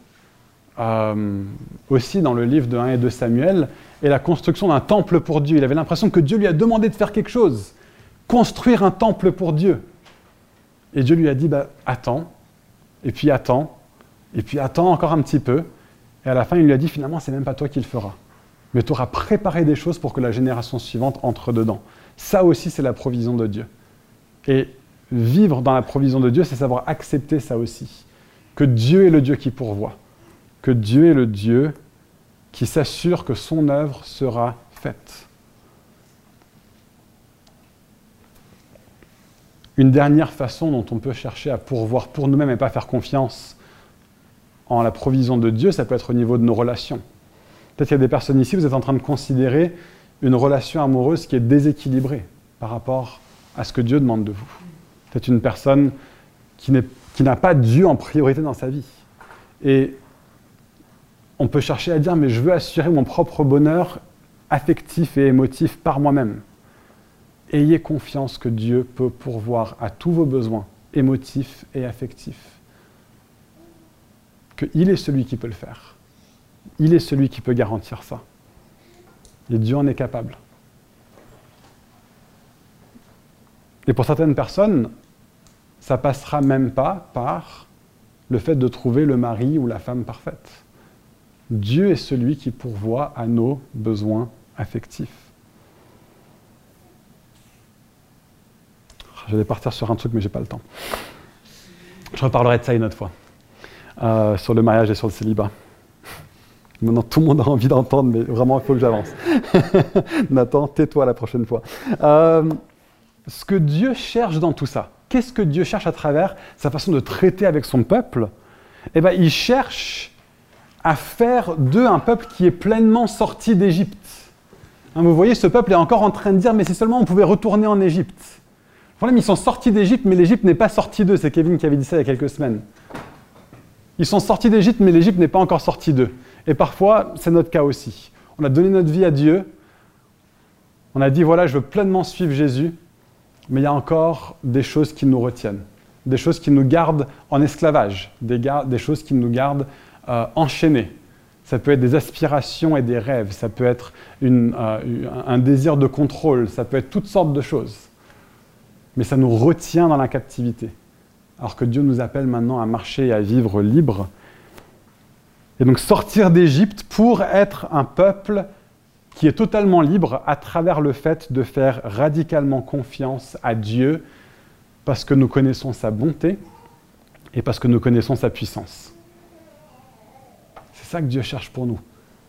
euh, aussi dans le livre de 1 et 2 Samuel et la construction d'un temple pour Dieu. Il avait l'impression que Dieu lui a demandé de faire quelque chose, construire un temple pour Dieu. Et Dieu lui a dit, bah, attends, et puis attends, et puis attends encore un petit peu. Et à la fin, il lui a dit, finalement, c'est même pas toi qui le feras mais tu auras préparé des choses pour que la génération suivante entre dedans. Ça aussi, c'est la provision de Dieu. Et vivre dans la provision de Dieu, c'est savoir accepter ça aussi. Que Dieu est le Dieu qui pourvoit. Que Dieu est le Dieu qui s'assure que son œuvre sera faite. Une dernière façon dont on peut chercher à pourvoir pour nous-mêmes et pas faire confiance en la provision de Dieu, ça peut être au niveau de nos relations. Peut-être qu'il y a des personnes ici, vous êtes en train de considérer une relation amoureuse qui est déséquilibrée par rapport à ce que Dieu demande de vous. Peut-être une personne qui n'a pas Dieu en priorité dans sa vie. Et on peut chercher à dire, mais je veux assurer mon propre bonheur affectif et émotif par moi-même. Ayez confiance que Dieu peut pourvoir à tous vos besoins émotifs et affectifs. Qu'il est celui qui peut le faire. Il est celui qui peut garantir ça. Et Dieu en est capable. Et pour certaines personnes, ça passera même pas par le fait de trouver le mari ou la femme parfaite. Dieu est celui qui pourvoit à nos besoins affectifs. Je vais partir sur un truc, mais j'ai pas le temps. Je reparlerai de ça une autre fois, euh, sur le mariage et sur le célibat. Maintenant, tout le monde a envie d'entendre, mais vraiment, il faut que j'avance. *laughs* Nathan, tais-toi la prochaine fois. Euh, ce que Dieu cherche dans tout ça, qu'est-ce que Dieu cherche à travers sa façon de traiter avec son peuple? Eh bien, il cherche à faire d'eux un peuple qui est pleinement sorti d'Égypte. Hein, vous voyez, ce peuple est encore en train de dire, mais si seulement on pouvait retourner en Égypte. Le problème, ils sont sortis d'Égypte, mais l'Égypte n'est pas sortie d'eux. C'est Kevin qui avait dit ça il y a quelques semaines. Ils sont sortis d'Égypte, mais l'Égypte n'est pas encore sortie d'eux. Et parfois, c'est notre cas aussi. On a donné notre vie à Dieu. On a dit, voilà, je veux pleinement suivre Jésus, mais il y a encore des choses qui nous retiennent, des choses qui nous gardent en esclavage, des, choses qui nous gardent euh, enchaînés. Ça peut être des aspirations et des rêves, ça peut être euh, un désir de contrôle, ça peut être toutes sortes de choses. Mais ça nous retient dans la captivité. Alors que Dieu nous appelle maintenant à marcher et à vivre libre. Et donc sortir d'Égypte pour être un peuple qui est totalement libre à travers le fait de faire radicalement confiance à Dieu parce que nous connaissons sa bonté et parce que nous connaissons sa puissance. C'est ça que Dieu cherche pour nous.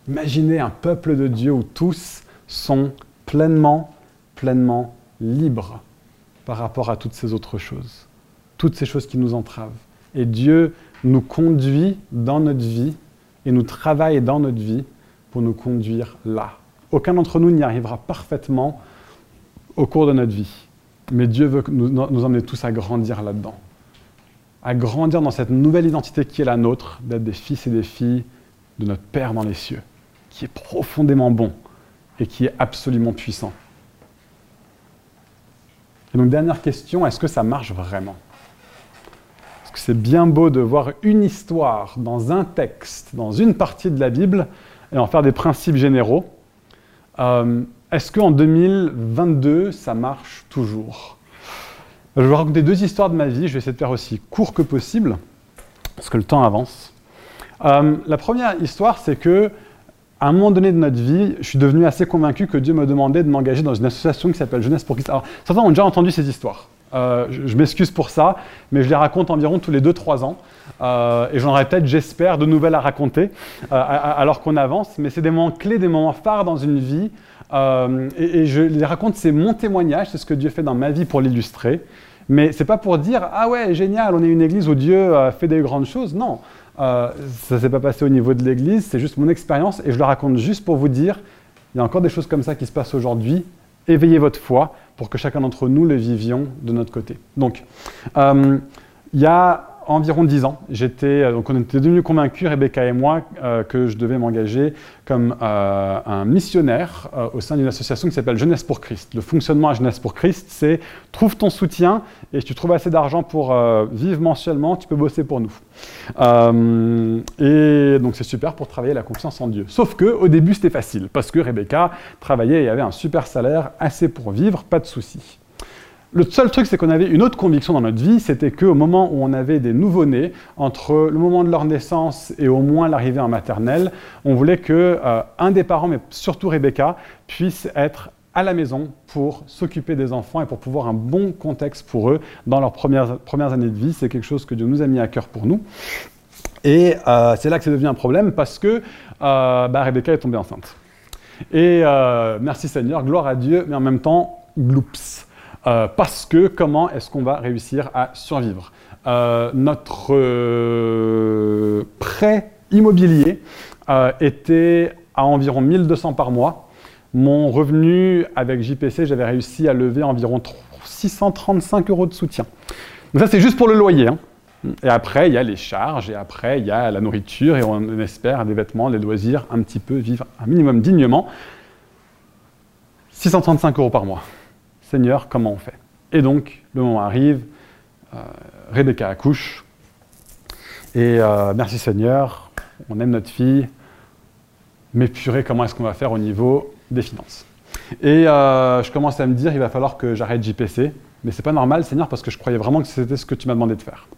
Imaginez un peuple de Dieu où tous sont pleinement, pleinement libres par rapport à toutes ces autres choses, toutes ces choses qui nous entravent. Et Dieu nous conduit dans notre vie et nous travaille dans notre vie pour nous conduire là, aucun d'entre nous n'y arrivera parfaitement au cours de notre vie. Mais Dieu veut nous, nous emmener tous à grandir là-dedans. À grandir dans cette nouvelle identité qui est la nôtre, d'être des fils et des filles de notre Père dans les cieux, qui est profondément bon et qui est absolument puissant. Et donc, dernière question, est-ce que ça marche vraiment? Parce que c'est bien beau de voir une histoire dans un texte, dans une partie de la Bible, et en faire des principes généraux. Euh, est-ce qu'en 2022, ça marche toujours? Je vais vous raconter deux histoires de ma vie. Je vais essayer de faire aussi court que possible, parce que le temps avance. Euh, la première histoire, c'est que à un moment donné de notre vie, je suis devenu assez convaincu que Dieu me demandait de m'engager dans une association qui s'appelle Jeunesse pour Christ. Alors, certains ont déjà entendu ces histoires. Euh, je, m'excuse pour ça, mais je les raconte environ tous les 2-3 ans. Euh, et j'en aurai peut-être, j'espère, de nouvelles à raconter euh, alors qu'on avance. Mais c'est des moments clés, des moments phares dans une vie. Et, je les raconte, c'est mon témoignage, c'est ce que Dieu fait dans ma vie pour l'illustrer. Mais c'est pas pour dire ah ouais génial, on est une église où Dieu fait des grandes choses. Non, ça ne s'est pas passé au niveau de l'église, c'est juste mon expérience et je le raconte juste pour vous dire il y a encore des choses comme ça qui se passent aujourd'hui. Éveillez votre foi, pour que chacun d'entre nous le vivions de notre côté. Donc, euh, il y a environ dix ans, j'étais, euh, donc on était devenus convaincus, Rebecca et moi, euh, que je devais m'engager comme un missionnaire au sein d'une association qui s'appelle Jeunesse pour Christ. Le fonctionnement à Jeunesse pour Christ, c'est trouve ton soutien et si tu trouves assez d'argent pour vivre mensuellement, tu peux bosser pour nous. et donc c'est super pour travailler la confiance en Dieu. Sauf que au début c'était facile parce que Rebecca travaillait et avait un super salaire, assez pour vivre, pas de soucis. Le seul truc, c'est qu'on avait une autre conviction dans notre vie, c'était qu'au moment où on avait des nouveau-nés, entre le moment de leur naissance et au moins l'arrivée en maternelle, on voulait que euh, un des parents, mais surtout Rebecca, puisse être à la maison pour s'occuper des enfants et pour pouvoir un bon contexte pour eux dans leurs premières, premières années de vie. C'est quelque chose que Dieu nous a mis à cœur pour nous. Et euh, c'est là que c'est devenu un problème parce que euh, bah, Rebecca est tombée enceinte. Et merci Seigneur, gloire à Dieu, mais en même temps, gloops. Euh, parce que comment est-ce qu'on va réussir à survivre? Euh, Notre euh, prêt immobilier était à environ 1200 par mois. Mon revenu avec JPC, j'avais réussi à lever environ 635 euros de soutien. Donc ça, c'est juste pour le loyer. Hein. Et après, il y a les charges, et après, il y a la nourriture, et on espère des vêtements, des loisirs, un petit peu, vivre un minimum dignement. 635 euros par mois. Seigneur, comment on fait? Et donc, le moment arrive, euh, Rebecca accouche, et euh, merci Seigneur, on aime notre fille, mais purée, comment est-ce qu'on va faire au niveau des finances? Et euh, je commence à me dire, il va falloir que j'arrête JPC, mais c'est pas normal Seigneur, parce que je croyais vraiment que c'était ce que tu m'as demandé de faire.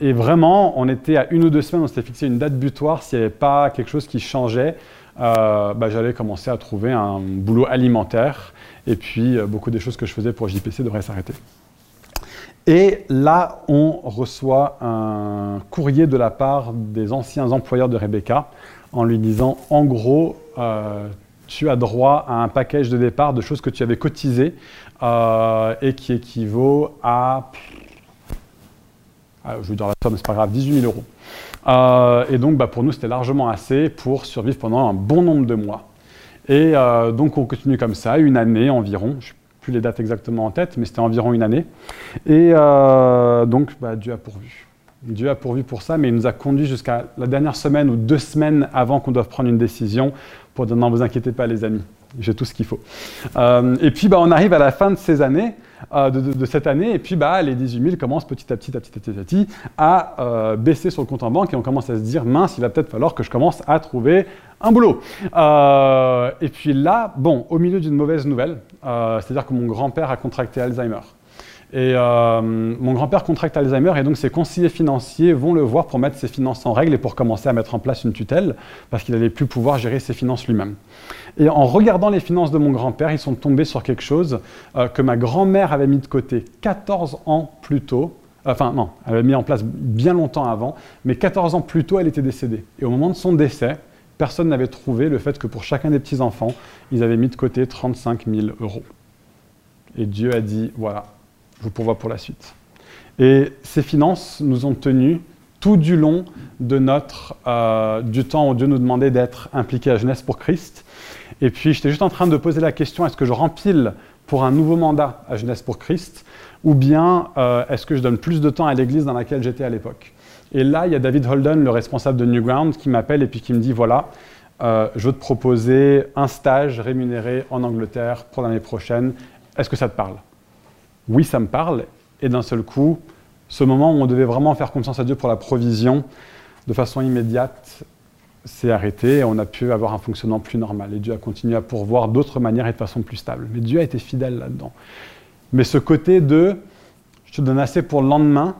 et vraiment, on était à une ou deux semaines, on s'était fixé une date butoir, s'il n'y avait pas quelque chose qui changeait, bah, j'allais commencer à trouver un boulot alimentaire et puis, euh, beaucoup des choses que je faisais pour JPC devraient s'arrêter. Et là, on reçoit un courrier de la part des anciens employeurs de Rebecca en lui disant, en gros, euh, tu as droit à un package de départ de choses que tu avais cotisées euh, et qui équivaut à Ah, je veux dire la somme, c'est pas grave, 18 000 euros. Et donc, bah, pour nous, c'était largement assez pour survivre pendant un bon nombre de mois. Et euh, donc, on continue comme ça, une année environ. Je n'ai plus les dates exactement en tête, mais c'était environ une année. Et euh, donc, bah, Dieu a pourvu. Dieu a pourvu pour ça, mais il nous a conduits jusqu'à la dernière semaine ou deux semaines avant qu'on doive prendre une décision pour dire non, vous inquiétez pas, les amis, j'ai tout ce qu'il faut. et puis, bah, on arrive à la fin de ces années. Euh, de, cette année. Et puis, bah, les 18 000 commencent petit à petit, à petit, à petit, à, euh, baisser sur le compte en banque et on commence à se dire, mince, il va peut-être falloir que je commence à trouver un boulot. Euh, et puis là, bon, au milieu d'une mauvaise nouvelle, c'est-à-dire que mon grand-père a contracté Alzheimer. Et mon grand-père contracte Alzheimer et donc ses conseillers financiers vont le voir pour mettre ses finances en règle et pour commencer à mettre en place une tutelle parce qu'il n'allait plus pouvoir gérer ses finances lui-même. Et en regardant les finances de mon grand-père, ils sont tombés sur quelque chose euh, que ma grand-mère avait mis de côté 14 ans plus tôt. Enfin, non, elle avait mis en place bien longtemps avant, mais 14 ans plus tôt, elle était décédée. Et au moment de son décès, personne n'avait trouvé le fait que pour chacun des petits-enfants, ils avaient mis de côté 35 000 euros. Et Dieu a dit, voilà, je vous pourvois pour la suite. Et ces finances nous ont tenus tout du long de notre, euh, du temps où Dieu nous demandait d'être impliqués à Jeunesse pour Christ. Et puis, j'étais juste en train de poser la question, est-ce que je rempile pour un nouveau mandat à Jeunesse pour Christ ou bien euh, est-ce que je donne plus de temps à l'église dans laquelle j'étais à l'époque? Et là, il y a David Holden, le responsable de Newground, qui m'appelle et puis qui me dit, voilà, euh, je veux te proposer un stage rémunéré en Angleterre pour l'année prochaine. Est-ce que ça te parle? Oui, ça me parle. Et d'un seul coup, ce moment où on devait vraiment faire confiance à Dieu pour la provision de façon immédiate s'est arrêté et on a pu avoir un fonctionnement plus normal. Et Dieu a continué à pourvoir d'autres manières et de façon plus stable. Mais Dieu a été fidèle là-dedans. Mais ce côté de je te donne assez pour le lendemain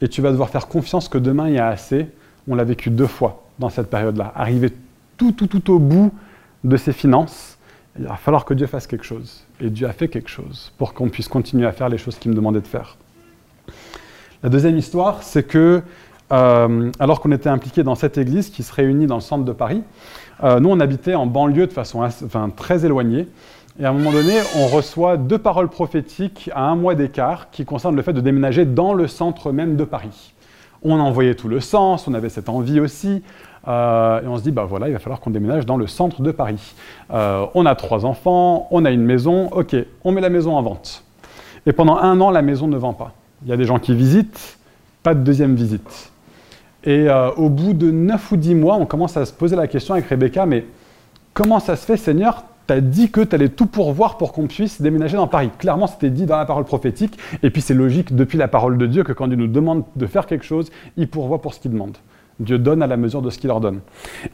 et tu vas devoir faire confiance que demain il y a assez, on l'a vécu deux fois dans cette période-là. Arriver tout, tout, tout au bout de ses finances, il va falloir que Dieu fasse quelque chose. Et Dieu a fait quelque chose pour qu'on puisse continuer à faire les choses qu'il me demandait de faire. La deuxième histoire, c'est que euh, alors qu'on était impliqué dans cette église qui se réunit dans le centre de Paris, euh, nous on habitait en banlieue de façon très éloignée. Et à un moment donné, on reçoit deux paroles prophétiques à un mois d'écart qui concernent le fait de déménager dans le centre même de Paris. On en voyait tout le sens, on avait cette envie aussi. Euh, et on se dit, bah voilà, il va falloir qu'on déménage dans le centre de Paris. on a trois enfants, on a une maison, ok, on met la maison en vente. Et pendant un an, la maison ne vend pas. Il y a des gens qui visitent, pas de deuxième visite. Et euh, au bout de 9 ou 10 mois, on commence à se poser la question avec Rebecca, mais comment ça se fait, Seigneur? Tu as dit que tu allais tout pourvoir pour qu'on puisse déménager dans Paris. Clairement, c'était dit dans la parole prophétique. Et puis c'est logique depuis la parole de Dieu que quand Dieu nous demande de faire quelque chose, il pourvoit pour ce qu'il demande. Dieu donne à la mesure de ce qu'il ordonne.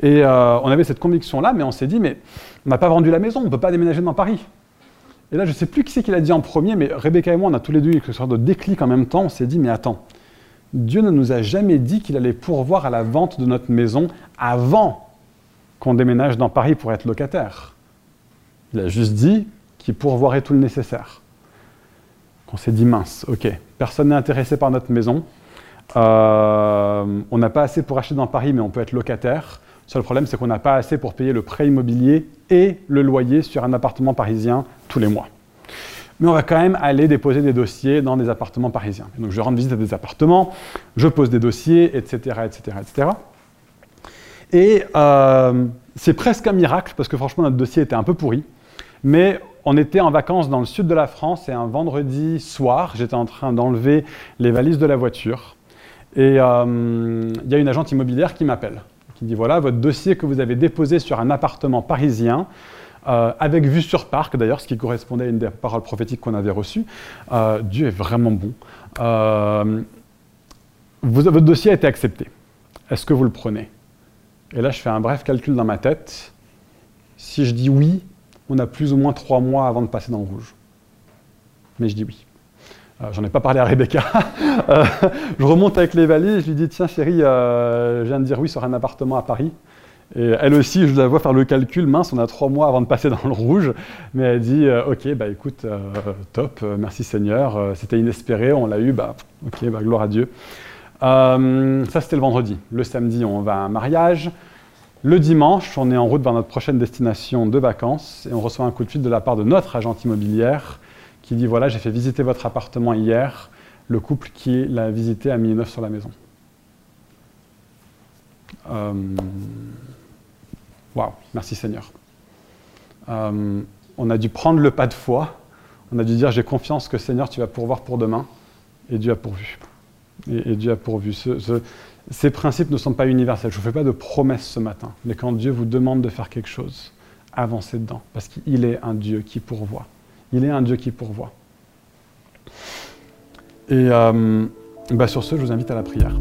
Et euh, on avait cette conviction-là, mais on s'est dit, mais on n'a pas vendu la maison, on ne peut pas déménager dans Paris. Et là, je ne sais plus qui c'est qui l'a dit en premier, mais Rebecca et moi, on a tous les deux eu quelque sorte de déclic en même temps. On s'est dit, mais attends, Dieu ne nous a jamais dit qu'il allait pourvoir à la vente de notre maison avant qu'on déménage dans Paris pour être locataire. Il a juste dit qu'il pourvoirait tout le nécessaire. On s'est dit, mince, ok, personne n'est intéressé par notre maison. Euh, on n'a pas assez pour acheter dans Paris, mais on peut être locataire. Le seul problème, c'est qu'on n'a pas assez pour payer le prêt immobilier et le loyer sur un appartement parisien tous les mois. Mais on va quand même aller déposer des dossiers dans des appartements parisiens. donc je rends visite à des appartements, je pose des dossiers, etc. etc., etc. Et euh, c'est presque un miracle, parce que franchement, notre dossier était un peu pourri. Mais on était en vacances dans le sud de la France et un vendredi soir, j'étais en train d'enlever les valises de la voiture. Et euh, il y a une agente immobilière qui m'appelle qui dit voilà, votre dossier que vous avez déposé sur un appartement parisien, euh, avec vue sur parc d'ailleurs, ce qui correspondait à une des paroles prophétiques qu'on avait reçues. Euh, Dieu est vraiment bon. Votre dossier a été accepté. Est-ce que vous le prenez? Et là, je fais un bref calcul dans ma tête. Si je dis oui, on a plus ou moins trois mois avant de passer dans le rouge. Mais je dis oui. Euh, j'en ai pas parlé à Rebecca. *laughs* Euh, je remonte avec les valises, je lui dis Tiens, chérie, euh, je viens de dire oui sur un appartement à Paris. Et elle aussi, je la vois faire le calcul, mince, on a trois mois avant de passer dans le rouge. Mais elle dit Ok, bah écoute, top, merci Seigneur, c'était inespéré, on l'a eu, bah ok, bah, gloire à Dieu. ça, c'était le vendredi. Le samedi, on va à un mariage. Le dimanche, on est en route vers notre prochaine destination de vacances et on reçoit un coup de fil de la part de notre agente immobilière qui dit voilà, j'ai fait visiter votre appartement hier, le couple qui l'a visité a mis une œuvre sur la maison. Euh, waouh, merci Seigneur. Euh, on a dû prendre le pas de foi. On a dû dire j'ai confiance que Seigneur, tu vas pourvoir pour demain. Et Dieu a pourvu. Et, Dieu a pourvu. ces principes ne sont pas universels. Je ne vous fais pas de promesses ce matin. Mais quand Dieu vous demande de faire quelque chose, avancez dedans. Parce qu'il est un Dieu qui pourvoit. Il est un Dieu qui pourvoit. Et euh, bah sur ce, je vous invite à la prière.